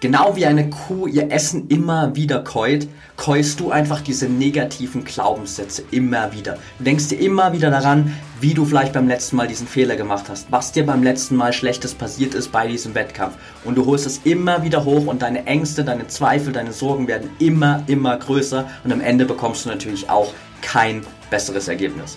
Genau wie eine Kuh ihr Essen immer wieder keut, keust du einfach diese negativen Glaubenssätze immer wieder. Du denkst dir immer wieder daran, wie du vielleicht beim letzten Mal diesen Fehler gemacht hast, was dir beim letzten Mal Schlechtes passiert ist bei diesem Wettkampf. Und du holst es immer wieder hoch und deine Ängste, deine Zweifel, deine Sorgen werden immer, immer größer und am Ende bekommst du natürlich auch kein besseres Ergebnis.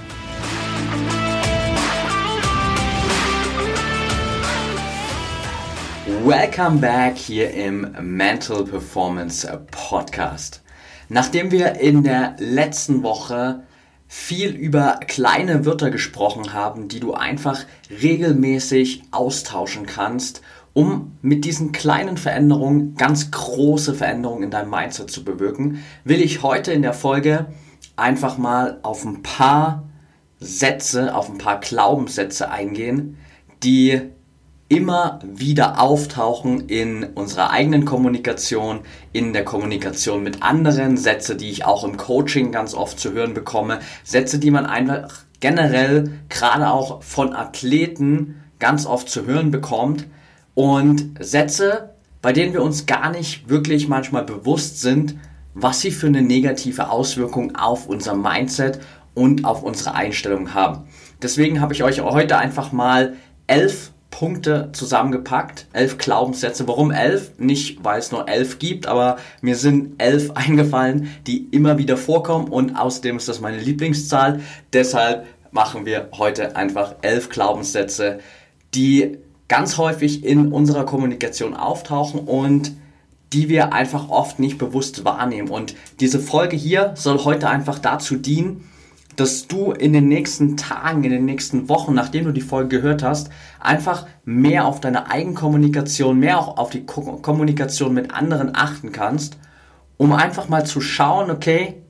Welcome back hier im Mental Performance Podcast. Nachdem wir in der letzten Woche viel über kleine Wörter gesprochen haben, die du einfach regelmäßig austauschen kannst, um mit diesen kleinen Veränderungen ganz große Veränderungen in deinem Mindset zu bewirken, will ich heute in der Folge einfach mal auf ein paar Sätze, auf ein paar Glaubenssätze eingehen, die immer wieder auftauchen in unserer eigenen Kommunikation, in der Kommunikation mit anderen, Sätze, die ich auch im Coaching ganz oft zu hören bekomme, Sätze, die man einfach generell gerade auch von Athleten ganz oft zu hören bekommt und Sätze, bei denen wir uns gar nicht wirklich manchmal bewusst sind, was sie für eine negative Auswirkung auf unser Mindset und auf unsere Einstellung haben. Deswegen habe ich euch heute einfach mal elf Punkte zusammengepackt, elf Glaubenssätze. Warum elf? Nicht, weil es nur elf gibt, aber mir sind elf eingefallen, die immer wieder vorkommen und außerdem ist das meine Lieblingszahl. Deshalb machen wir heute einfach elf Glaubenssätze, die ganz häufig in unserer Kommunikation auftauchen und die wir einfach oft nicht bewusst wahrnehmen. Und diese Folge hier soll heute einfach dazu dienen, dass du in den nächsten Tagen, in den nächsten Wochen, nachdem du die Folge gehört hast, einfach mehr auf deine Eigenkommunikation, mehr auch auf die Ko Kommunikation mit anderen achten kannst, um einfach mal zu schauen, okay,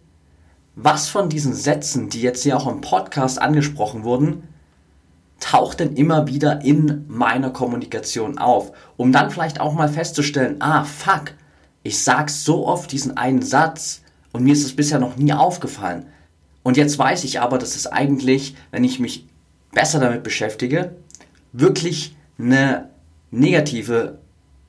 was von diesen Sätzen, die jetzt hier auch im Podcast angesprochen wurden, taucht denn immer wieder in meiner Kommunikation auf, um dann vielleicht auch mal festzustellen, ah, fuck, ich sag so oft diesen einen Satz und mir ist es bisher noch nie aufgefallen. Und jetzt weiß ich aber, dass es eigentlich, wenn ich mich besser damit beschäftige, wirklich eine negative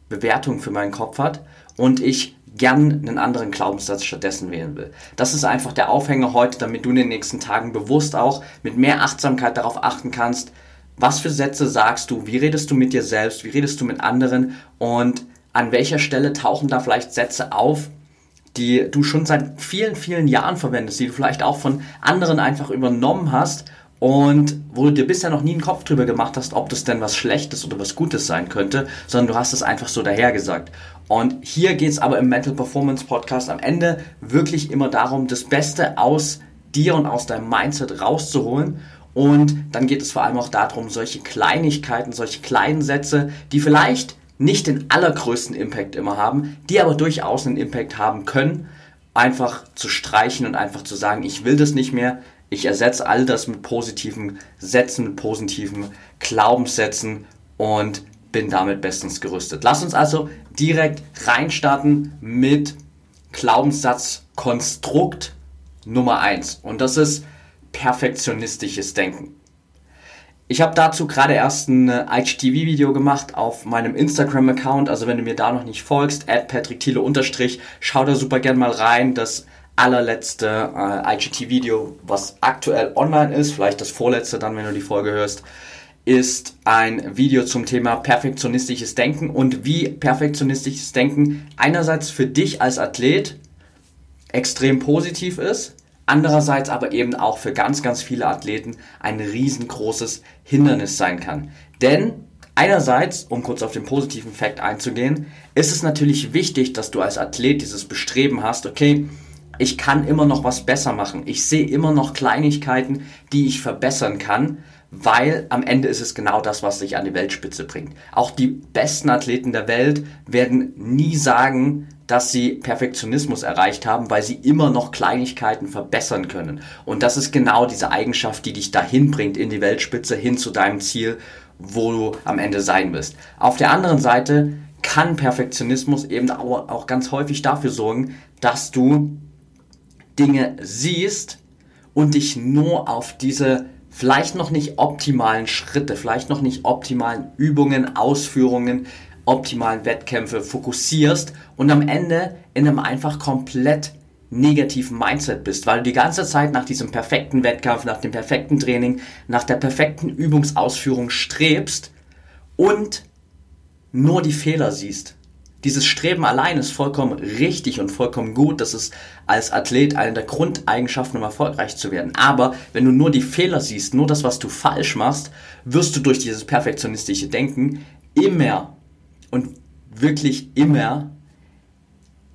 Bewertung für meinen Kopf hat und ich gern einen anderen Glaubenssatz stattdessen wählen will. Das ist einfach der Aufhänger heute, damit du in den nächsten Tagen bewusst auch mit mehr Achtsamkeit darauf achten kannst, was für Sätze sagst du, wie redest du mit dir selbst, wie redest du mit anderen und an welcher Stelle tauchen da vielleicht Sätze auf, die du schon seit vielen, vielen Jahren verwendest, die du vielleicht auch von anderen einfach übernommen hast und wo du dir bisher noch nie einen Kopf drüber gemacht hast, ob das denn was Schlechtes oder was Gutes sein könnte, sondern du hast es einfach so dahergesagt. Und hier geht es aber im Mental Performance Podcast am Ende wirklich immer darum, das Beste aus dir und aus deinem Mindset rauszuholen. Und dann geht es vor allem auch darum, solche Kleinigkeiten, solche kleinen Sätze, die vielleicht nicht den allergrößten Impact immer haben, die aber durchaus einen Impact haben können, einfach zu streichen und einfach zu sagen, ich will das nicht mehr, ich ersetze all das mit positiven Sätzen, mit positiven Glaubenssätzen und bin damit bestens gerüstet. Lass uns also direkt reinstarten mit Glaubenssatzkonstrukt Nummer 1 und das ist perfektionistisches Denken. Ich habe dazu gerade erst ein äh, IGTV-Video gemacht auf meinem Instagram-Account. Also wenn du mir da noch nicht folgst, patrickthiele unterstrich, schau da super gern mal rein. Das allerletzte äh, IGTV-Video, was aktuell online ist, vielleicht das vorletzte dann, wenn du die Folge hörst, ist ein Video zum Thema perfektionistisches Denken und wie perfektionistisches Denken einerseits für dich als Athlet extrem positiv ist, andererseits aber eben auch für ganz, ganz viele Athleten ein riesengroßes Hindernis sein kann. Denn einerseits, um kurz auf den positiven Fakt einzugehen, ist es natürlich wichtig, dass du als Athlet dieses Bestreben hast, okay, ich kann immer noch was besser machen. Ich sehe immer noch Kleinigkeiten, die ich verbessern kann, weil am Ende ist es genau das, was dich an die Weltspitze bringt. Auch die besten Athleten der Welt werden nie sagen, dass sie Perfektionismus erreicht haben, weil sie immer noch Kleinigkeiten verbessern können. Und das ist genau diese Eigenschaft, die dich dahin bringt in die Weltspitze, hin zu deinem Ziel, wo du am Ende sein wirst. Auf der anderen Seite kann Perfektionismus eben auch ganz häufig dafür sorgen, dass du Dinge siehst und dich nur auf diese vielleicht noch nicht optimalen Schritte, vielleicht noch nicht optimalen Übungen, Ausführungen, optimalen Wettkämpfe fokussierst und am Ende in einem einfach komplett negativen Mindset bist, weil du die ganze Zeit nach diesem perfekten Wettkampf, nach dem perfekten Training, nach der perfekten Übungsausführung strebst und nur die Fehler siehst. Dieses Streben allein ist vollkommen richtig und vollkommen gut. Das ist als Athlet eine der Grundeigenschaften, um erfolgreich zu werden. Aber wenn du nur die Fehler siehst, nur das, was du falsch machst, wirst du durch dieses perfektionistische Denken immer und wirklich immer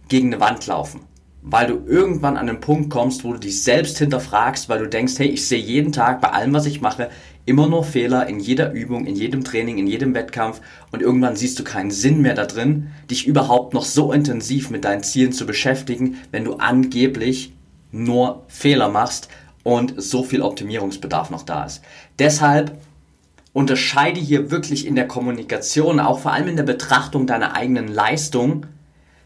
gegen eine Wand laufen. Weil du irgendwann an den Punkt kommst, wo du dich selbst hinterfragst, weil du denkst, hey, ich sehe jeden Tag bei allem, was ich mache, immer nur Fehler in jeder Übung, in jedem Training, in jedem Wettkampf und irgendwann siehst du keinen Sinn mehr da drin, dich überhaupt noch so intensiv mit deinen Zielen zu beschäftigen, wenn du angeblich nur Fehler machst und so viel Optimierungsbedarf noch da ist. Deshalb unterscheide hier wirklich in der Kommunikation, auch vor allem in der Betrachtung deiner eigenen Leistung,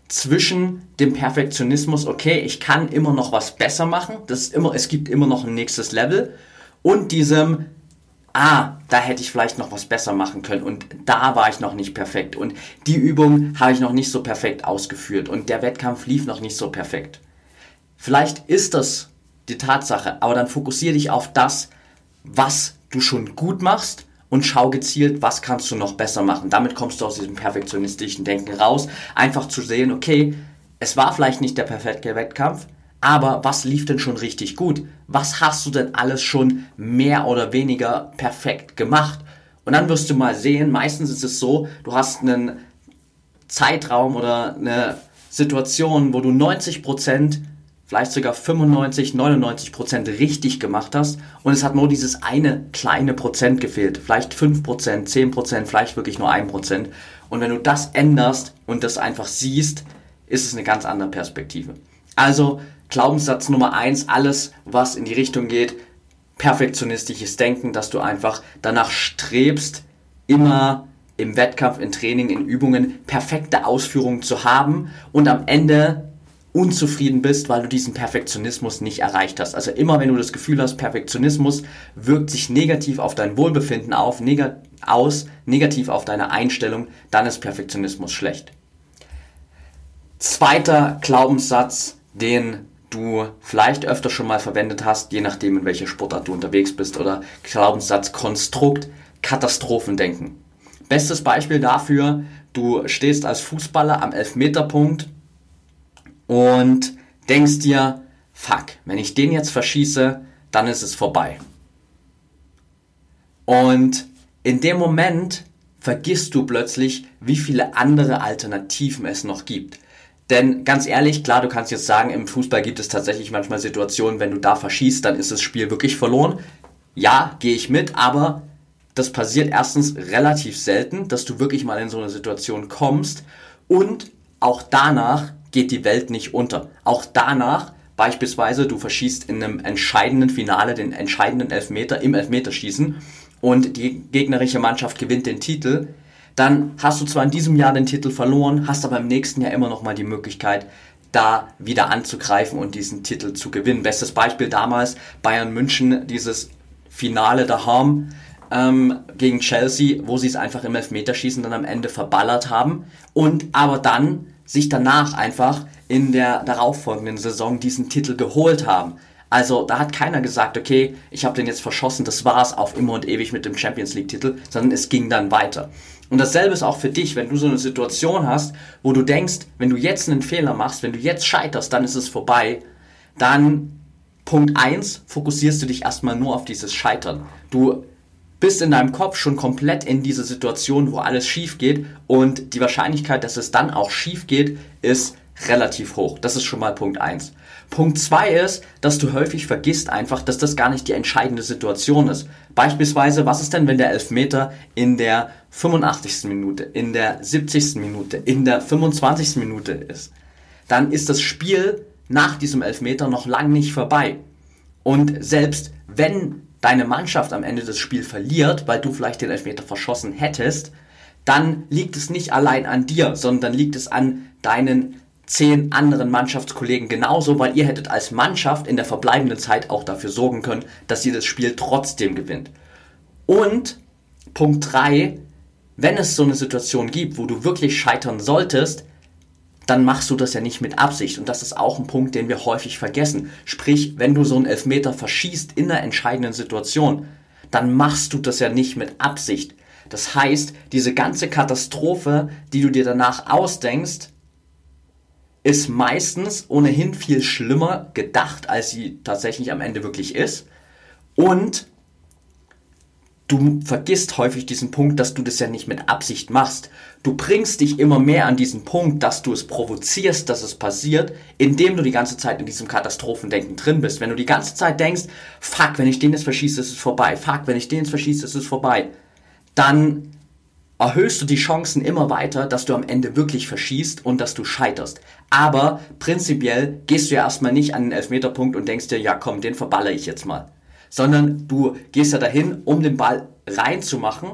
zwischen dem Perfektionismus, okay, ich kann immer noch was besser machen, das immer, es gibt immer noch ein nächstes Level, und diesem, ah, da hätte ich vielleicht noch was besser machen können und da war ich noch nicht perfekt und die Übung habe ich noch nicht so perfekt ausgeführt und der Wettkampf lief noch nicht so perfekt. Vielleicht ist das die Tatsache, aber dann fokussiere dich auf das, was du schon gut machst und schau gezielt, was kannst du noch besser machen. Damit kommst du aus diesem perfektionistischen Denken raus, einfach zu sehen, okay, es war vielleicht nicht der perfekte Wettkampf, aber was lief denn schon richtig gut? Was hast du denn alles schon mehr oder weniger perfekt gemacht? Und dann wirst du mal sehen, meistens ist es so, du hast einen Zeitraum oder eine Situation, wo du 90 Prozent, vielleicht sogar 95, 99 Prozent richtig gemacht hast und es hat nur dieses eine kleine Prozent gefehlt. Vielleicht 5 Prozent, 10 Prozent, vielleicht wirklich nur 1 Prozent. Und wenn du das änderst und das einfach siehst, ist es eine ganz andere Perspektive. Also Glaubenssatz Nummer eins, alles, was in die Richtung geht, perfektionistisches Denken, dass du einfach danach strebst, immer im Wettkampf, in Training, in Übungen perfekte Ausführungen zu haben und am Ende unzufrieden bist, weil du diesen Perfektionismus nicht erreicht hast. Also immer wenn du das Gefühl hast, Perfektionismus wirkt sich negativ auf dein Wohlbefinden auf, neg aus, negativ auf deine Einstellung, dann ist Perfektionismus schlecht. Zweiter Glaubenssatz, den du vielleicht öfter schon mal verwendet hast, je nachdem in welcher Sportart du unterwegs bist oder Glaubenssatz, Konstrukt, Katastrophendenken. Bestes Beispiel dafür, du stehst als Fußballer am Elfmeterpunkt und denkst dir, fuck, wenn ich den jetzt verschieße, dann ist es vorbei. Und in dem Moment vergisst du plötzlich, wie viele andere Alternativen es noch gibt. Denn ganz ehrlich, klar, du kannst jetzt sagen, im Fußball gibt es tatsächlich manchmal Situationen, wenn du da verschießt, dann ist das Spiel wirklich verloren. Ja, gehe ich mit, aber das passiert erstens relativ selten, dass du wirklich mal in so eine Situation kommst und auch danach geht die Welt nicht unter. Auch danach, beispielsweise, du verschießt in einem entscheidenden Finale den entscheidenden Elfmeter im Elfmeterschießen und die gegnerische Mannschaft gewinnt den Titel, dann hast du zwar in diesem Jahr den Titel verloren, hast aber im nächsten Jahr immer noch mal die Möglichkeit, da wieder anzugreifen und diesen Titel zu gewinnen. Bestes Beispiel damals Bayern München, dieses Finale daheim ähm, gegen Chelsea, wo sie es einfach im Elfmeterschießen dann am Ende verballert haben und aber dann sich danach einfach in der darauffolgenden Saison diesen Titel geholt haben. Also da hat keiner gesagt, okay, ich habe den jetzt verschossen, das war's auf immer und ewig mit dem Champions League Titel, sondern es ging dann weiter. Und dasselbe ist auch für dich, wenn du so eine Situation hast, wo du denkst, wenn du jetzt einen Fehler machst, wenn du jetzt scheiterst, dann ist es vorbei, dann Punkt eins fokussierst du dich erstmal nur auf dieses Scheitern. Du bist in deinem Kopf schon komplett in dieser Situation, wo alles schief geht und die Wahrscheinlichkeit, dass es dann auch schief geht, ist relativ hoch. Das ist schon mal Punkt eins. Punkt zwei ist, dass du häufig vergisst einfach, dass das gar nicht die entscheidende Situation ist. Beispielsweise, was ist denn, wenn der Elfmeter in der 85. Minute, in der 70. Minute, in der 25. Minute ist? Dann ist das Spiel nach diesem Elfmeter noch lang nicht vorbei. Und selbst wenn deine Mannschaft am Ende das Spiel verliert, weil du vielleicht den Elfmeter verschossen hättest, dann liegt es nicht allein an dir, sondern liegt es an deinen zehn anderen Mannschaftskollegen genauso, weil ihr hättet als Mannschaft in der verbleibenden Zeit auch dafür sorgen können, dass ihr das Spiel trotzdem gewinnt. Und Punkt 3, wenn es so eine Situation gibt, wo du wirklich scheitern solltest, dann machst du das ja nicht mit Absicht. Und das ist auch ein Punkt, den wir häufig vergessen. Sprich, wenn du so einen Elfmeter verschießt in einer entscheidenden Situation, dann machst du das ja nicht mit Absicht. Das heißt, diese ganze Katastrophe, die du dir danach ausdenkst, ist meistens ohnehin viel schlimmer gedacht, als sie tatsächlich am Ende wirklich ist. Und du vergisst häufig diesen Punkt, dass du das ja nicht mit Absicht machst. Du bringst dich immer mehr an diesen Punkt, dass du es provozierst, dass es passiert, indem du die ganze Zeit in diesem Katastrophendenken drin bist. Wenn du die ganze Zeit denkst, fuck, wenn ich den jetzt verschieße, ist es vorbei. Fuck, wenn ich den jetzt verschieße, ist es vorbei. Dann erhöhst du die Chancen immer weiter, dass du am Ende wirklich verschießt und dass du scheiterst. Aber prinzipiell gehst du ja erstmal nicht an den Elfmeterpunkt und denkst dir, ja komm, den verballere ich jetzt mal. Sondern du gehst ja dahin, um den Ball reinzumachen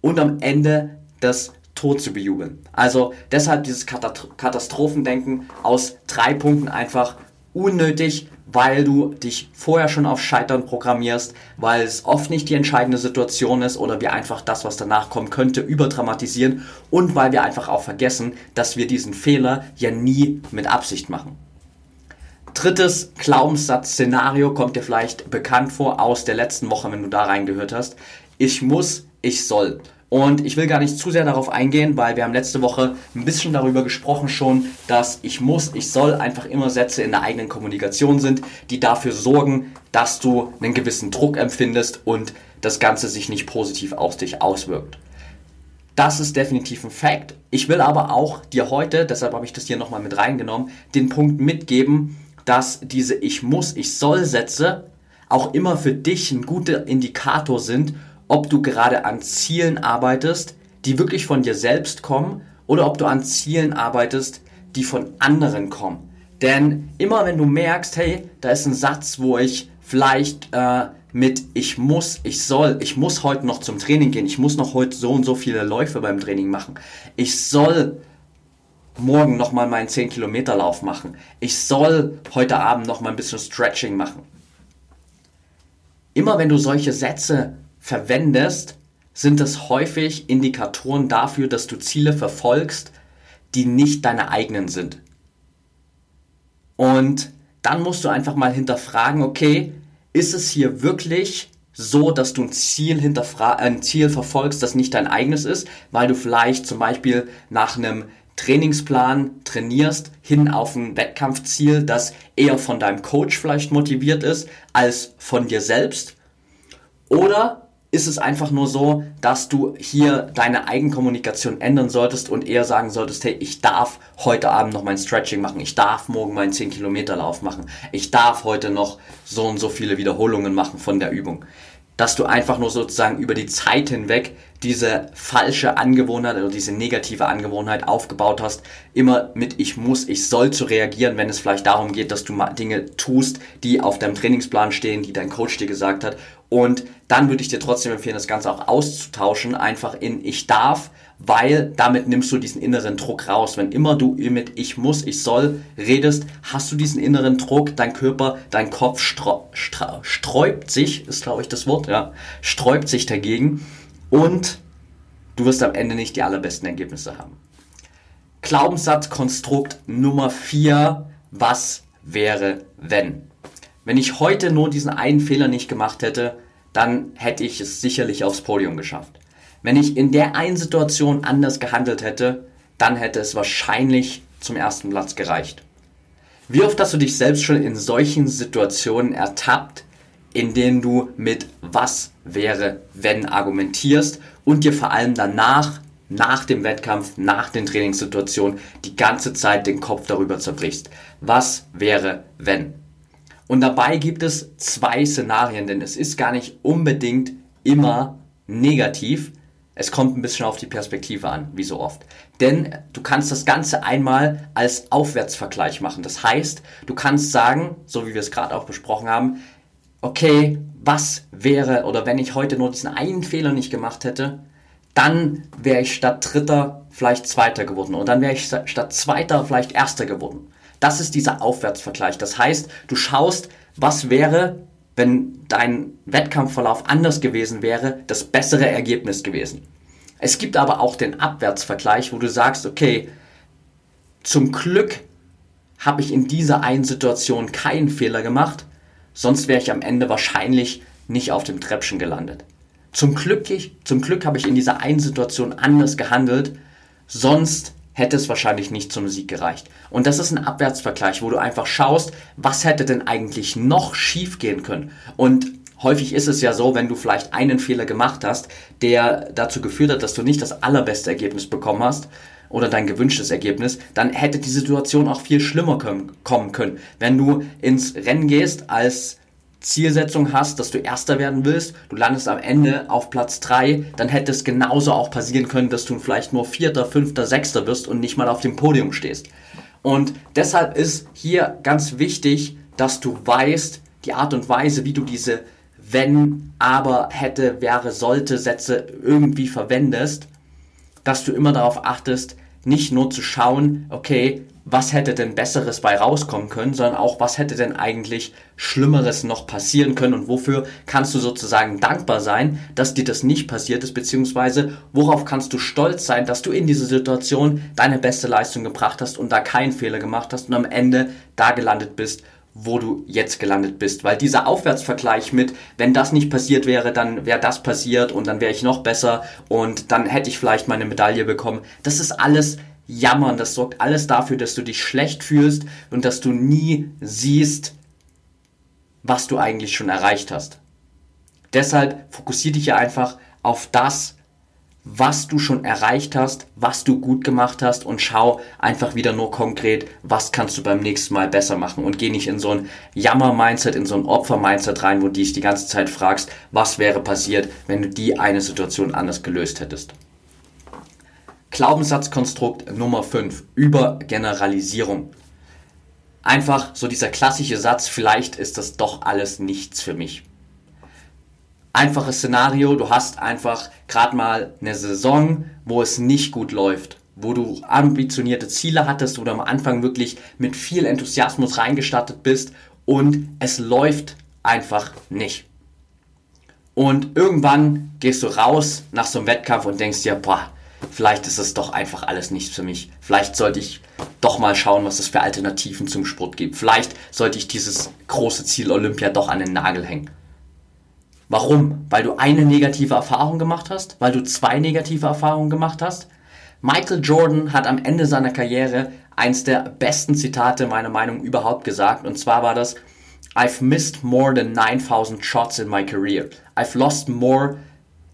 und am Ende das Tor zu bejubeln. Also deshalb dieses Katastrophendenken aus drei Punkten einfach unnötig, weil du dich vorher schon auf Scheitern programmierst, weil es oft nicht die entscheidende Situation ist oder wir einfach das, was danach kommen könnte, überdramatisieren und weil wir einfach auch vergessen, dass wir diesen Fehler ja nie mit Absicht machen. Drittes Glaubenssatz-Szenario kommt dir vielleicht bekannt vor aus der letzten Woche, wenn du da reingehört hast. Ich muss, ich soll. Und ich will gar nicht zu sehr darauf eingehen, weil wir haben letzte Woche ein bisschen darüber gesprochen schon, dass ich muss, ich soll einfach immer Sätze in der eigenen Kommunikation sind, die dafür sorgen, dass du einen gewissen Druck empfindest und das Ganze sich nicht positiv auf dich auswirkt. Das ist definitiv ein Fakt. Ich will aber auch dir heute, deshalb habe ich das hier nochmal mit reingenommen, den Punkt mitgeben, dass diese Ich muss, ich soll Sätze auch immer für dich ein guter Indikator sind, ob du gerade an Zielen arbeitest, die wirklich von dir selbst kommen, oder ob du an Zielen arbeitest, die von anderen kommen. Denn immer wenn du merkst, hey, da ist ein Satz, wo ich vielleicht äh, mit ich muss, ich soll, ich muss heute noch zum Training gehen, ich muss noch heute so und so viele Läufe beim Training machen, ich soll morgen nochmal meinen 10 Kilometer Lauf machen, ich soll heute Abend nochmal ein bisschen Stretching machen. Immer wenn du solche Sätze verwendest, sind es häufig Indikatoren dafür, dass du Ziele verfolgst, die nicht deine eigenen sind. Und dann musst du einfach mal hinterfragen, okay, ist es hier wirklich so, dass du ein Ziel, ein Ziel verfolgst, das nicht dein eigenes ist, weil du vielleicht zum Beispiel nach einem Trainingsplan trainierst hin auf ein Wettkampfziel, das eher von deinem Coach vielleicht motiviert ist, als von dir selbst? Oder ist es einfach nur so, dass du hier deine Eigenkommunikation ändern solltest und eher sagen solltest, hey, ich darf heute Abend noch mein Stretching machen, ich darf morgen meinen 10 Kilometer Lauf machen, ich darf heute noch so und so viele Wiederholungen machen von der Übung. Dass du einfach nur sozusagen über die Zeit hinweg diese falsche Angewohnheit oder diese negative Angewohnheit aufgebaut hast, immer mit ich muss, ich soll zu reagieren, wenn es vielleicht darum geht, dass du Dinge tust, die auf deinem Trainingsplan stehen, die dein Coach dir gesagt hat und dann würde ich dir trotzdem empfehlen, das Ganze auch auszutauschen, einfach in ich darf, weil damit nimmst du diesen inneren Druck raus. Wenn immer du mit ich muss, ich soll redest, hast du diesen inneren Druck, dein Körper, dein Kopf sträubt sich, ist glaube ich das Wort, ja, sträubt sich dagegen und du wirst am Ende nicht die allerbesten Ergebnisse haben. Glaubenssatzkonstrukt Nummer 4, was wäre wenn? Wenn ich heute nur diesen einen Fehler nicht gemacht hätte, dann hätte ich es sicherlich aufs Podium geschafft. Wenn ich in der einen Situation anders gehandelt hätte, dann hätte es wahrscheinlich zum ersten Platz gereicht. Wie oft hast du dich selbst schon in solchen Situationen ertappt, in denen du mit was wäre, wenn argumentierst und dir vor allem danach nach dem Wettkampf, nach den Trainingssituationen die ganze Zeit den Kopf darüber zerbrichst. Was wäre, wenn? Und dabei gibt es zwei Szenarien, denn es ist gar nicht unbedingt immer negativ. Es kommt ein bisschen auf die Perspektive an, wie so oft. Denn du kannst das Ganze einmal als Aufwärtsvergleich machen. Das heißt, du kannst sagen, so wie wir es gerade auch besprochen haben, okay, was wäre, oder wenn ich heute nur diesen einen Fehler nicht gemacht hätte, dann wäre ich statt Dritter vielleicht Zweiter geworden. Und dann wäre ich statt Zweiter vielleicht Erster geworden. Das ist dieser Aufwärtsvergleich. Das heißt, du schaust, was wäre, wenn dein Wettkampfverlauf anders gewesen wäre, das bessere Ergebnis gewesen. Es gibt aber auch den Abwärtsvergleich, wo du sagst, okay, zum Glück habe ich in dieser einen Situation keinen Fehler gemacht, sonst wäre ich am Ende wahrscheinlich nicht auf dem Treppchen gelandet. Zum Glück, zum Glück habe ich in dieser einen Situation anders gehandelt, sonst hätte es wahrscheinlich nicht zum Sieg gereicht. Und das ist ein Abwärtsvergleich, wo du einfach schaust, was hätte denn eigentlich noch schief gehen können. Und häufig ist es ja so, wenn du vielleicht einen Fehler gemacht hast, der dazu geführt hat, dass du nicht das allerbeste Ergebnis bekommen hast oder dein gewünschtes Ergebnis, dann hätte die Situation auch viel schlimmer kommen können. Wenn du ins Rennen gehst als Zielsetzung hast, dass du Erster werden willst, du landest am Ende auf Platz 3, dann hätte es genauso auch passieren können, dass du vielleicht nur Vierter, Fünfter, Sechster wirst und nicht mal auf dem Podium stehst. Und deshalb ist hier ganz wichtig, dass du weißt, die Art und Weise, wie du diese wenn, aber, hätte, wäre, sollte Sätze irgendwie verwendest, dass du immer darauf achtest, nicht nur zu schauen, okay, was hätte denn Besseres bei rauskommen können, sondern auch, was hätte denn eigentlich Schlimmeres noch passieren können und wofür kannst du sozusagen dankbar sein, dass dir das nicht passiert ist, beziehungsweise worauf kannst du stolz sein, dass du in dieser Situation deine beste Leistung gebracht hast und da keinen Fehler gemacht hast und am Ende da gelandet bist, wo du jetzt gelandet bist. Weil dieser Aufwärtsvergleich mit, wenn das nicht passiert wäre, dann wäre das passiert und dann wäre ich noch besser und dann hätte ich vielleicht meine Medaille bekommen. Das ist alles Jammern. Das sorgt alles dafür, dass du dich schlecht fühlst und dass du nie siehst, was du eigentlich schon erreicht hast. Deshalb fokussiere dich ja einfach auf das, was du schon erreicht hast, was du gut gemacht hast und schau einfach wieder nur konkret, was kannst du beim nächsten Mal besser machen und geh nicht in so ein Jammer-Mindset, in so ein Opfer-Mindset rein, wo du dich die ganze Zeit fragst, was wäre passiert, wenn du die eine Situation anders gelöst hättest. Glaubenssatzkonstrukt Nummer 5 über Generalisierung. Einfach so dieser klassische Satz, vielleicht ist das doch alles nichts für mich. Einfaches Szenario, du hast einfach gerade mal eine Saison, wo es nicht gut läuft, wo du ambitionierte Ziele hattest, du am Anfang wirklich mit viel Enthusiasmus reingestartet bist und es läuft einfach nicht. Und irgendwann gehst du raus nach so einem Wettkampf und denkst dir, boah, vielleicht ist es doch einfach alles nichts für mich. Vielleicht sollte ich doch mal schauen, was es für Alternativen zum Sport gibt. Vielleicht sollte ich dieses große Ziel Olympia doch an den Nagel hängen. Warum? Weil du eine negative Erfahrung gemacht hast? Weil du zwei negative Erfahrungen gemacht hast? Michael Jordan hat am Ende seiner Karriere eins der besten Zitate meiner Meinung überhaupt gesagt. Und zwar war das, I've missed more than 9000 shots in my career. I've lost more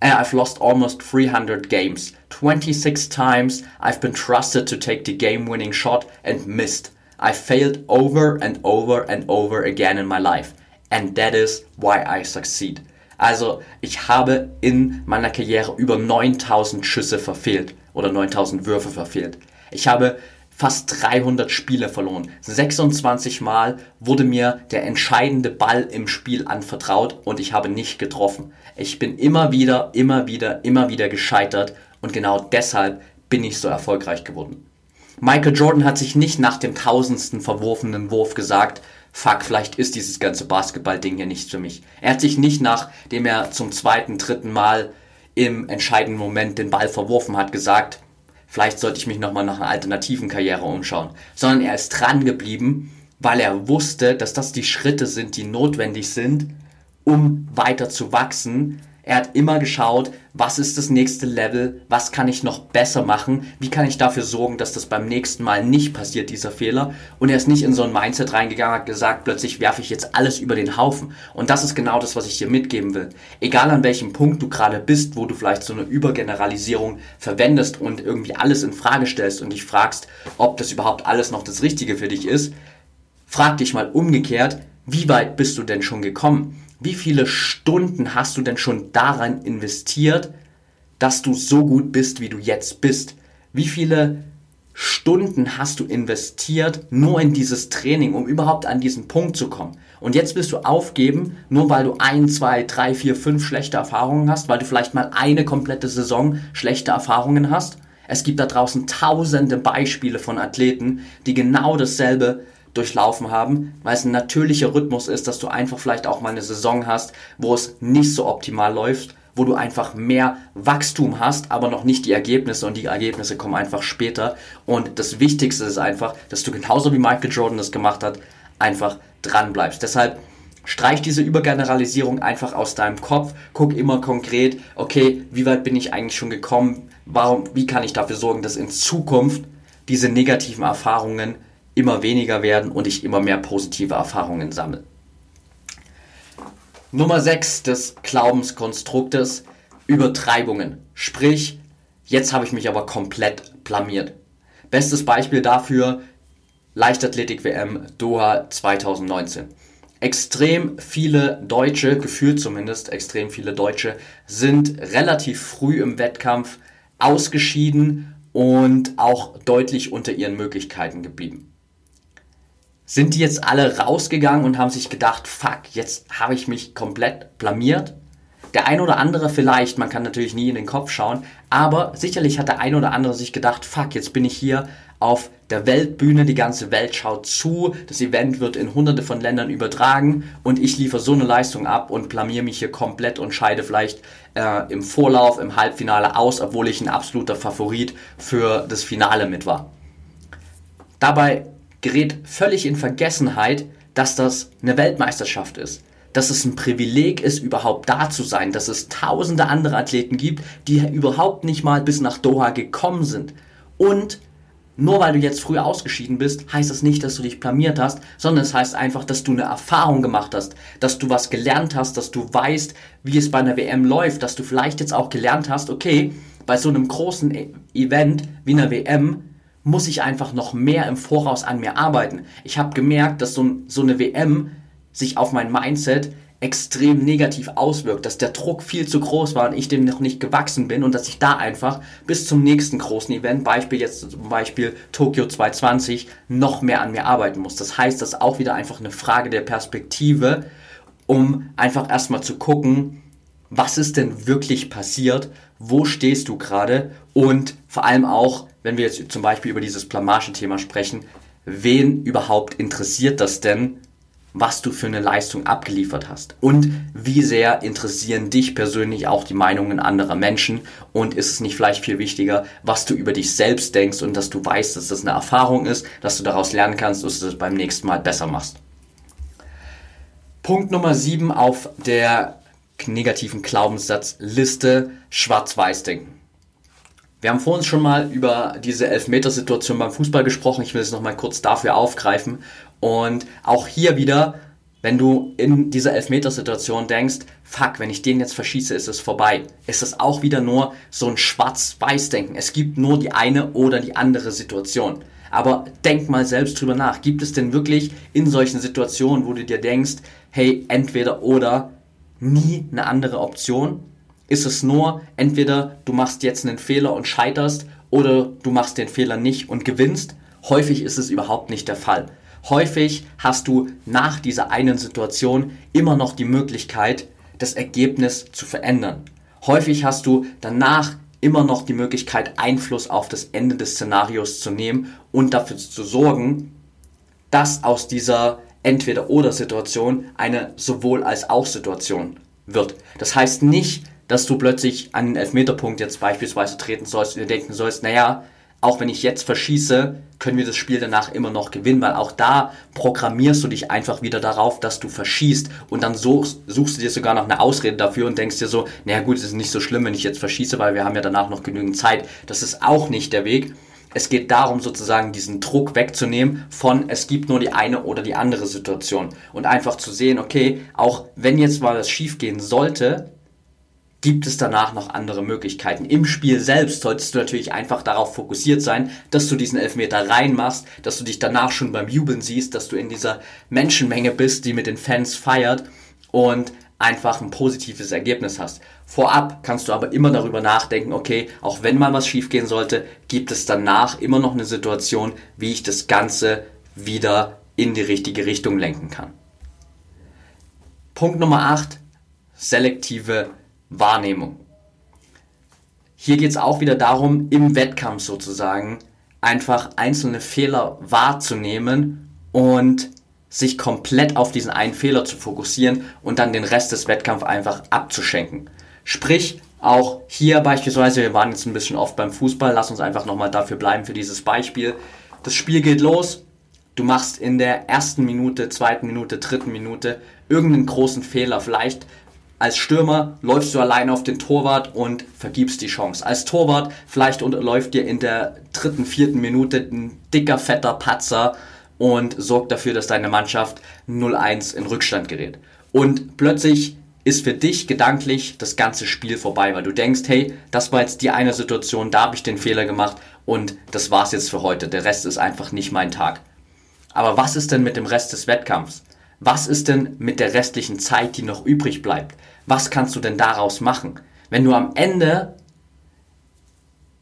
Uh, I've lost almost 300 games. 26 times I've been trusted to take the game winning shot and missed. I failed over and over and over again in my life. And that is why I succeed. Also, ich habe in meiner Karriere über 9000 Schüsse verfehlt oder 9000 Würfe verfehlt. Ich habe fast 300 Spiele verloren. 26 Mal wurde mir der entscheidende Ball im Spiel anvertraut und ich habe nicht getroffen. Ich bin immer wieder, immer wieder, immer wieder gescheitert und genau deshalb bin ich so erfolgreich geworden. Michael Jordan hat sich nicht nach dem tausendsten verworfenen Wurf gesagt, fuck, vielleicht ist dieses ganze Basketball-Ding hier nichts für mich. Er hat sich nicht, nachdem er zum zweiten, dritten Mal im entscheidenden Moment den Ball verworfen hat, gesagt, vielleicht sollte ich mich nochmal nach einer alternativen Karriere umschauen, sondern er ist dran geblieben, weil er wusste, dass das die Schritte sind, die notwendig sind, um weiter zu wachsen. Er hat immer geschaut, was ist das nächste Level, was kann ich noch besser machen, wie kann ich dafür sorgen, dass das beim nächsten Mal nicht passiert, dieser Fehler. Und er ist nicht in so ein Mindset reingegangen, hat gesagt, plötzlich werfe ich jetzt alles über den Haufen. Und das ist genau das, was ich dir mitgeben will. Egal an welchem Punkt du gerade bist, wo du vielleicht so eine Übergeneralisierung verwendest und irgendwie alles in Frage stellst und dich fragst, ob das überhaupt alles noch das Richtige für dich ist, frag dich mal umgekehrt, wie weit bist du denn schon gekommen? Wie viele Stunden hast du denn schon daran investiert, dass du so gut bist, wie du jetzt bist? Wie viele Stunden hast du investiert nur in dieses Training, um überhaupt an diesen Punkt zu kommen? Und jetzt willst du aufgeben, nur weil du ein, zwei, drei, vier, fünf schlechte Erfahrungen hast, weil du vielleicht mal eine komplette Saison schlechte Erfahrungen hast? Es gibt da draußen tausende Beispiele von Athleten, die genau dasselbe durchlaufen haben, weil es ein natürlicher Rhythmus ist, dass du einfach vielleicht auch mal eine Saison hast, wo es nicht so optimal läuft, wo du einfach mehr Wachstum hast, aber noch nicht die Ergebnisse und die Ergebnisse kommen einfach später. Und das Wichtigste ist einfach, dass du genauso wie Michael Jordan das gemacht hat, einfach dran bleibst. Deshalb streich diese Übergeneralisierung einfach aus deinem Kopf, guck immer konkret, okay, wie weit bin ich eigentlich schon gekommen, warum, wie kann ich dafür sorgen, dass in Zukunft diese negativen Erfahrungen immer weniger werden und ich immer mehr positive Erfahrungen sammle. Nummer 6 des Glaubenskonstruktes, Übertreibungen. Sprich, jetzt habe ich mich aber komplett blamiert. Bestes Beispiel dafür, Leichtathletik-WM Doha 2019. Extrem viele Deutsche, gefühlt zumindest extrem viele Deutsche, sind relativ früh im Wettkampf ausgeschieden und auch deutlich unter ihren Möglichkeiten geblieben. Sind die jetzt alle rausgegangen und haben sich gedacht, fuck, jetzt habe ich mich komplett blamiert? Der ein oder andere vielleicht, man kann natürlich nie in den Kopf schauen, aber sicherlich hat der ein oder andere sich gedacht, fuck, jetzt bin ich hier auf der Weltbühne, die ganze Welt schaut zu, das Event wird in hunderte von Ländern übertragen und ich liefere so eine Leistung ab und blamier mich hier komplett und scheide vielleicht äh, im Vorlauf, im Halbfinale aus, obwohl ich ein absoluter Favorit für das Finale mit war. Dabei gerät völlig in Vergessenheit, dass das eine Weltmeisterschaft ist. Dass es ein Privileg ist, überhaupt da zu sein. Dass es tausende andere Athleten gibt, die überhaupt nicht mal bis nach Doha gekommen sind. Und nur weil du jetzt früh ausgeschieden bist, heißt das nicht, dass du dich blamiert hast, sondern es heißt einfach, dass du eine Erfahrung gemacht hast, dass du was gelernt hast, dass du weißt, wie es bei einer WM läuft, dass du vielleicht jetzt auch gelernt hast, okay, bei so einem großen e- Event wie einer WM muss ich einfach noch mehr im Voraus an mir arbeiten. Ich habe gemerkt, dass so, so eine WM sich auf mein Mindset extrem negativ auswirkt, dass der Druck viel zu groß war und ich dem noch nicht gewachsen bin und dass ich da einfach bis zum nächsten großen Event, Beispiel jetzt zum Beispiel Tokio 220, noch mehr an mir arbeiten muss. Das heißt, das ist auch wieder einfach eine Frage der Perspektive, um einfach erstmal zu gucken, was ist denn wirklich passiert, wo stehst du gerade und vor allem auch, wenn wir jetzt zum Beispiel über dieses Blamagen-Thema sprechen, wen überhaupt interessiert das denn, was du für eine Leistung abgeliefert hast? Und wie sehr interessieren dich persönlich auch die Meinungen anderer Menschen? Und ist es nicht vielleicht viel wichtiger, was du über dich selbst denkst und dass du weißt, dass das eine Erfahrung ist, dass du daraus lernen kannst, dass du das beim nächsten Mal besser machst? Punkt Nummer 7 auf der negativen Glaubenssatzliste Schwarz-Weiß-Denken. Wir haben vorhin schon mal über diese Elfmetersituation beim Fußball gesprochen. Ich will es nochmal kurz dafür aufgreifen. Und auch hier wieder, wenn du in dieser Elfmetersituation denkst, fuck, wenn ich den jetzt verschieße, ist es vorbei. Ist es auch wieder nur so ein Schwarz-Weiß-Denken. Es gibt nur die eine oder die andere Situation. Aber denk mal selbst drüber nach. Gibt es denn wirklich in solchen Situationen, wo du dir denkst, hey, entweder oder nie eine andere Option? Ist es nur, entweder du machst jetzt einen Fehler und scheiterst oder du machst den Fehler nicht und gewinnst. Häufig ist es überhaupt nicht der Fall. Häufig hast du nach dieser einen Situation immer noch die Möglichkeit, das Ergebnis zu verändern. Häufig hast du danach immer noch die Möglichkeit, Einfluss auf das Ende des Szenarios zu nehmen und dafür zu sorgen, dass aus dieser Entweder-Oder-Situation eine sowohl als auch Situation wird. Das heißt nicht, dass du plötzlich an den Elfmeterpunkt jetzt beispielsweise treten sollst und dir denken sollst, naja, auch wenn ich jetzt verschieße, können wir das Spiel danach immer noch gewinnen, weil auch da programmierst du dich einfach wieder darauf, dass du verschießt und dann suchst, suchst du dir sogar noch eine Ausrede dafür und denkst dir so, naja gut, es ist nicht so schlimm, wenn ich jetzt verschieße, weil wir haben ja danach noch genügend Zeit. Das ist auch nicht der Weg. Es geht darum, sozusagen diesen Druck wegzunehmen von, es gibt nur die eine oder die andere Situation und einfach zu sehen, okay, auch wenn jetzt mal das schief gehen sollte, gibt es danach noch andere Möglichkeiten. Im Spiel selbst solltest du natürlich einfach darauf fokussiert sein, dass du diesen Elfmeter reinmachst, dass du dich danach schon beim Jubeln siehst, dass du in dieser Menschenmenge bist, die mit den Fans feiert und einfach ein positives Ergebnis hast. Vorab kannst du aber immer darüber nachdenken, okay, auch wenn mal was schiefgehen sollte, gibt es danach immer noch eine Situation, wie ich das Ganze wieder in die richtige Richtung lenken kann. Punkt Nummer 8, selektive Wahrnehmung. Hier geht es auch wieder darum, im Wettkampf sozusagen einfach einzelne Fehler wahrzunehmen und sich komplett auf diesen einen Fehler zu fokussieren und dann den Rest des Wettkampfs einfach abzuschenken. Sprich, auch hier beispielsweise, wir waren jetzt ein bisschen oft beim Fußball, lass uns einfach nochmal dafür bleiben für dieses Beispiel. Das Spiel geht los, du machst in der ersten Minute, zweiten Minute, dritten Minute irgendeinen großen Fehler. Vielleicht als Stürmer läufst du allein auf den Torwart und vergibst die Chance. Als Torwart vielleicht läuft dir in der dritten, vierten Minute ein dicker, fetter Patzer und sorgt dafür, dass deine Mannschaft 0-1 in Rückstand gerät. Und plötzlich ist für dich gedanklich das ganze Spiel vorbei, weil du denkst, hey, das war jetzt die eine Situation, da habe ich den Fehler gemacht und das war's jetzt für heute. Der Rest ist einfach nicht mein Tag. Aber was ist denn mit dem Rest des Wettkampfs? Was ist denn mit der restlichen Zeit, die noch übrig bleibt? Was kannst du denn daraus machen? Wenn du am Ende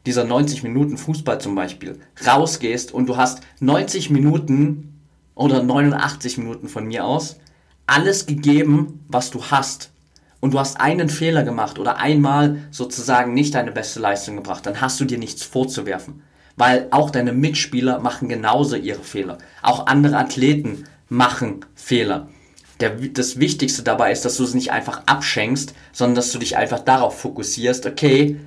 dieser 90 Minuten Fußball zum Beispiel rausgehst und du hast 90 Minuten oder 89 Minuten von mir aus alles gegeben, was du hast und du hast einen Fehler gemacht oder einmal sozusagen nicht deine beste Leistung gebracht, dann hast du dir nichts vorzuwerfen. Weil auch deine Mitspieler machen genauso ihre Fehler. Auch andere Athleten machen Fehler. Der, das Wichtigste dabei ist, dass du es nicht einfach abschenkst, sondern dass du dich einfach darauf fokussierst, okay,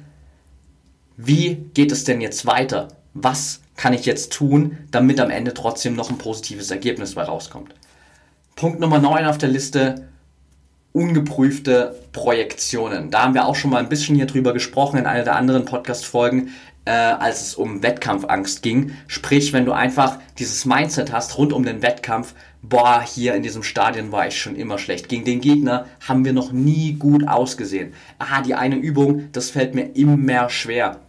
wie geht es denn jetzt weiter? Was kann ich jetzt tun, damit am Ende trotzdem noch ein positives Ergebnis bei rauskommt? Punkt Nummer 9 auf der Liste, ungeprüfte Projektionen. Da haben wir auch schon mal ein bisschen hier drüber gesprochen in einer der anderen Podcast-Folgen äh, als es um Wettkampfangst ging. Sprich, wenn du einfach dieses Mindset hast rund um den Wettkampf, boah, hier in diesem Stadion war ich schon immer schlecht. Gegen den Gegner haben wir noch nie gut ausgesehen. Ah, die eine Übung, das fällt mir immer schwer.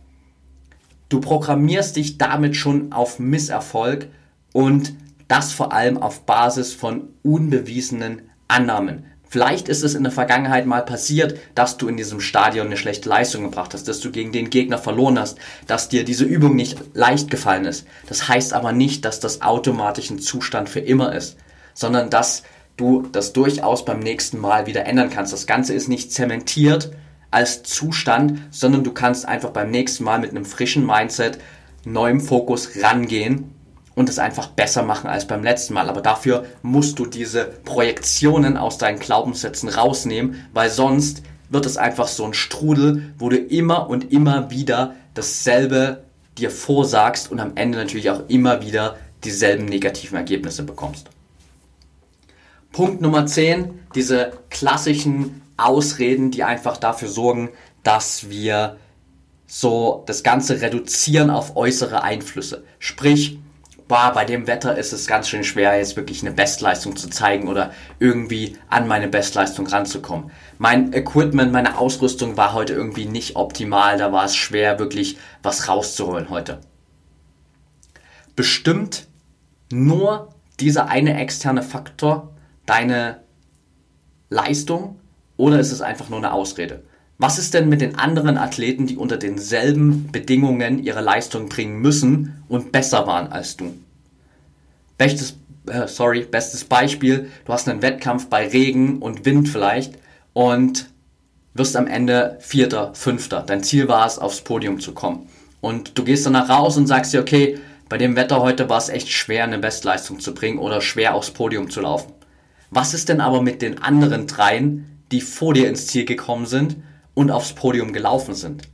Du programmierst dich damit schon auf Misserfolg und das vor allem auf Basis von unbewiesenen Annahmen. Vielleicht ist es in der Vergangenheit mal passiert, dass du in diesem Stadion eine schlechte Leistung gebracht hast, dass du gegen den Gegner verloren hast, dass dir diese Übung nicht leicht gefallen ist. Das heißt aber nicht, dass das automatisch ein Zustand für immer ist, sondern dass du das durchaus beim nächsten Mal wieder ändern kannst. Das Ganze ist nicht zementiert als Zustand, sondern du kannst einfach beim nächsten Mal mit einem frischen Mindset, neuem Fokus rangehen und es einfach besser machen als beim letzten Mal. Aber dafür musst du diese Projektionen aus deinen Glaubenssätzen rausnehmen, weil sonst wird es einfach so ein Strudel, wo du immer und immer wieder dasselbe dir vorsagst und am Ende natürlich auch immer wieder dieselben negativen Ergebnisse bekommst. Punkt Nummer 10, diese klassischen Ausreden, die einfach dafür sorgen, dass wir so das Ganze reduzieren auf äußere Einflüsse. Sprich, boah, bei dem Wetter ist es ganz schön schwer, jetzt wirklich eine Bestleistung zu zeigen oder irgendwie an meine Bestleistung ranzukommen. Mein Equipment, meine Ausrüstung war heute irgendwie nicht optimal, da war es schwer, wirklich was rauszuholen heute. Bestimmt nur dieser eine externe Faktor deine Leistung oder ist es einfach nur eine Ausrede? Was ist denn mit den anderen Athleten, die unter denselben Bedingungen ihre Leistung bringen müssen und besser waren als du? Bestes, äh, sorry, bestes Beispiel, du hast einen Wettkampf bei Regen und Wind vielleicht und wirst am Ende Vierter, Fünfter. Dein Ziel war es, aufs Podium zu kommen. Und du gehst danach raus und sagst dir, okay, bei dem Wetter heute war es echt schwer, eine Bestleistung zu bringen oder schwer aufs Podium zu laufen. Was ist denn aber mit den anderen dreien, die vor dir ins Ziel gekommen sind und aufs Podium gelaufen sind.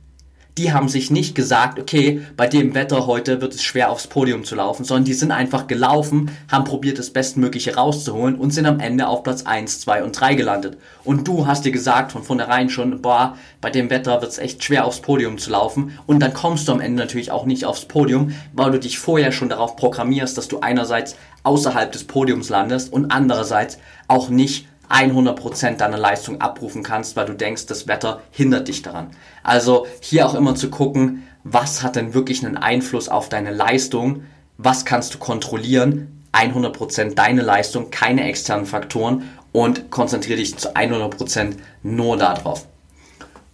die haben sich nicht gesagt, okay, bei dem Wetter heute wird es schwer aufs Podium zu laufen, sondern die sind einfach gelaufen, haben probiert, das Bestmögliche rauszuholen und sind am Ende auf Platz 1, 2 und 3 gelandet. Und du hast dir gesagt von vornherein schon, boah, bei dem Wetter wird es echt schwer aufs Podium zu laufen und dann kommst du am Ende natürlich auch nicht aufs Podium, weil du dich vorher schon darauf programmierst, dass du einerseits außerhalb des Podiums landest und andererseits auch nicht 100% deiner Leistung abrufen kannst, weil du denkst, das Wetter hindert dich daran. Also hier auch immer zu gucken, was hat denn wirklich einen Einfluss auf deine Leistung, was kannst du kontrollieren, 100% deine Leistung, keine externen Faktoren und konzentriere dich zu 100% nur darauf.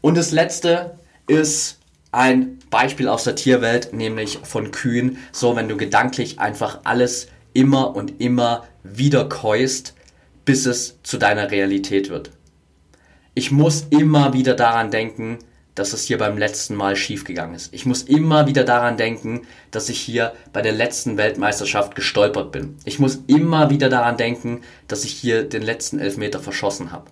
Und das letzte ist ein Beispiel aus der Tierwelt, nämlich von Kühen. So, wenn du gedanklich einfach alles immer und immer wieder keust, bis es zu deiner Realität wird. Ich muss immer wieder daran denken, dass es hier beim letzten Mal schiefgegangen ist. Ich muss immer wieder daran denken, dass ich hier bei der letzten Weltmeisterschaft gestolpert bin. Ich muss immer wieder daran denken, dass ich hier den letzten Elfmeter verschossen habe.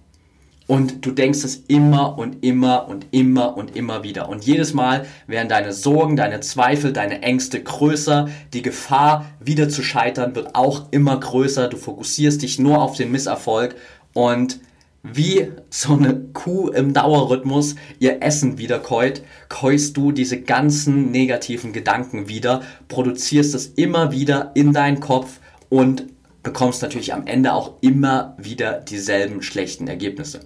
Und du denkst es immer und immer und immer und immer wieder. Und jedes Mal werden deine Sorgen, deine Zweifel, deine Ängste größer. Die Gefahr, wieder zu scheitern, wird auch immer größer. Du fokussierst dich nur auf den Misserfolg und wie so eine Kuh im Dauerrhythmus ihr Essen wieder käut, käust du diese ganzen negativen Gedanken wieder, produzierst es immer wieder in deinen Kopf und bekommst natürlich am Ende auch immer wieder dieselben schlechten Ergebnisse.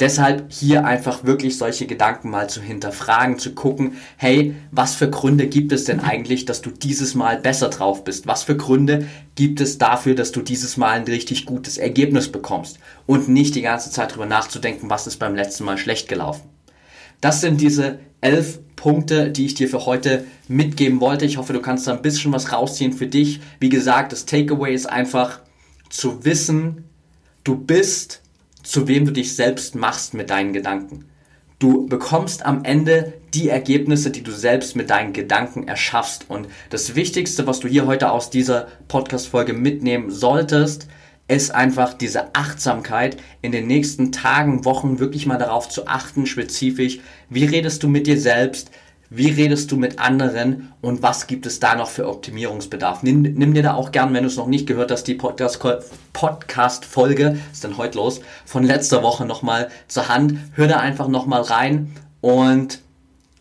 Deshalb hier einfach wirklich solche Gedanken mal zu hinterfragen, zu gucken, hey, was für Gründe gibt es denn eigentlich, dass du dieses Mal besser drauf bist? Was für Gründe gibt es dafür, dass du dieses Mal ein richtig gutes Ergebnis bekommst? Und nicht die ganze Zeit drüber nachzudenken, was ist beim letzten Mal schlecht gelaufen. Das sind diese elf Punkte, die ich dir für heute mitgeben wollte. Ich hoffe, du kannst da ein bisschen was rausziehen für dich. Wie gesagt, das Takeaway ist einfach zu wissen, du bist zu wem du dich selbst machst mit deinen Gedanken. Du bekommst am Ende die Ergebnisse, die du selbst mit deinen Gedanken erschaffst. Und das Wichtigste, was du hier heute aus dieser Podcast-Folge mitnehmen solltest, ist einfach diese Achtsamkeit in den nächsten Tagen, Wochen wirklich mal darauf zu achten, spezifisch, wie redest du mit dir selbst, wie redest du mit anderen und was gibt es da noch für Optimierungsbedarf? Nimm, nimm dir da auch gern, wenn du es noch nicht gehört hast, die Podcast-Folge, ist dann heute los, von letzter Woche nochmal zur Hand. Hör da einfach nochmal rein und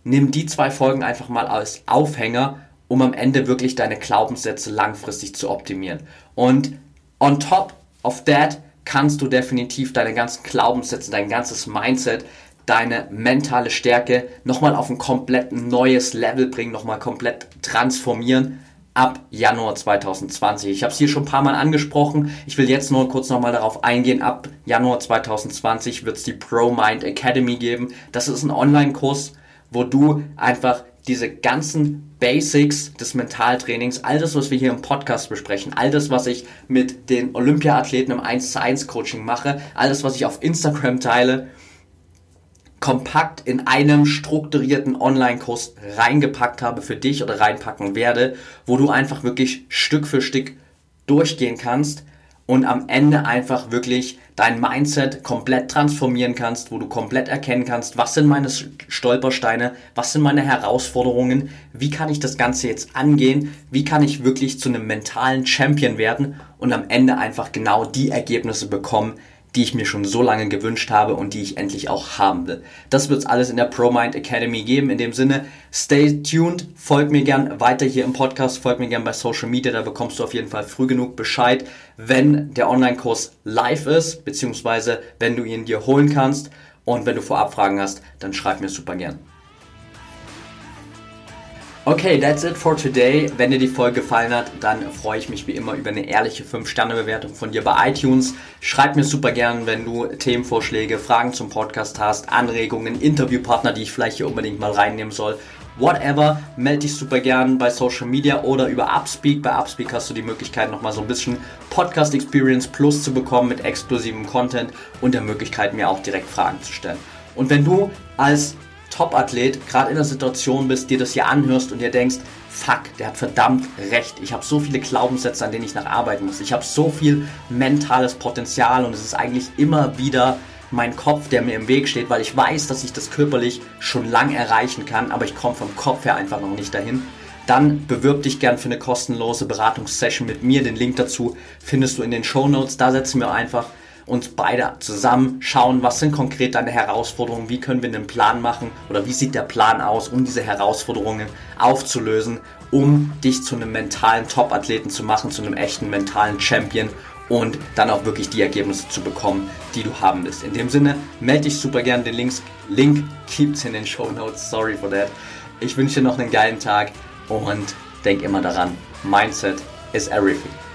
nimm die zwei Folgen einfach mal als Aufhänger, um am Ende wirklich deine Glaubenssätze langfristig zu optimieren. Und on top of that kannst du definitiv deine ganzen Glaubenssätze, dein ganzes Mindset deine mentale Stärke nochmal auf ein komplett neues Level bringen, nochmal komplett transformieren ab Januar 2020. Ich habe es hier schon ein paar Mal angesprochen. Ich will jetzt nur kurz nochmal darauf eingehen. Ab Januar 2020 wird es die Pro Mind Academy geben. Das ist ein Online-Kurs, wo du einfach diese ganzen Basics des Mentaltrainings, all das, was wir hier im Podcast besprechen, all das, was ich mit den Olympia-Athleten im 1 zu 1 Coaching mache, alles, was ich auf Instagram teile, kompakt in einem strukturierten Online-Kurs reingepackt habe für dich oder reinpacken werde, wo du einfach wirklich Stück für Stück durchgehen kannst und am Ende einfach wirklich dein Mindset komplett transformieren kannst, wo du komplett erkennen kannst, was sind meine Stolpersteine, was sind meine Herausforderungen, wie kann ich das Ganze jetzt angehen, wie kann ich wirklich zu einem mentalen Champion werden und am Ende einfach genau die Ergebnisse bekommen, die ich mir schon so lange gewünscht habe und die ich endlich auch haben will. Das wird es alles in der ProMind Academy geben. In dem Sinne, stay tuned, folg mir gern weiter hier im Podcast, folg mir gern bei Social Media, da bekommst du auf jeden Fall früh genug Bescheid, wenn der Online-Kurs live ist, beziehungsweise wenn du ihn dir holen kannst. Und wenn du vorab Fragen hast, dann schreib mir super gern. Okay, that's it for today. Wenn dir die Folge gefallen hat, dann freue ich mich wie immer über eine ehrliche 5-Sterne-Bewertung von dir bei iTunes. Schreib mir super gern, wenn du Themenvorschläge, Fragen zum Podcast hast, Anregungen, Interviewpartner, die ich vielleicht hier unbedingt mal reinnehmen soll. Whatever, melde dich super gern bei Social Media oder über Upspeak. Bei Upspeak hast du die Möglichkeit, nochmal so ein bisschen Podcast Experience Plus zu bekommen mit exklusivem Content und der Möglichkeit, mir auch direkt Fragen zu stellen. Und wenn du als Top-Athlet gerade in der Situation bist, dir das hier anhörst und dir denkst, fuck, der hat verdammt recht. Ich habe so viele Glaubenssätze, an denen ich nacharbeiten muss. Ich habe so viel mentales Potenzial und es ist eigentlich immer wieder mein Kopf, der mir im Weg steht, weil ich weiß, dass ich das körperlich schon lang erreichen kann, aber ich komme vom Kopf her einfach noch nicht dahin. Dann bewirb dich gern für eine kostenlose Beratungssession mit mir. Den Link dazu findest du in den Show Notes. Da setzen wir einfach uns beide zusammen, schauen, was sind konkret deine Herausforderungen, wie können wir einen Plan machen oder wie sieht der Plan aus, um diese Herausforderungen aufzulösen, um dich zu einem mentalen Top-Athleten zu machen, zu einem echten mentalen Champion und dann auch wirklich die Ergebnisse zu bekommen, die du haben willst. In dem Sinne, melde dich super gerne. Den Links, Link gibt's in den Show Notes. Sorry for that. Ich wünsche dir noch einen geilen Tag und denk immer daran, Mindset is everything.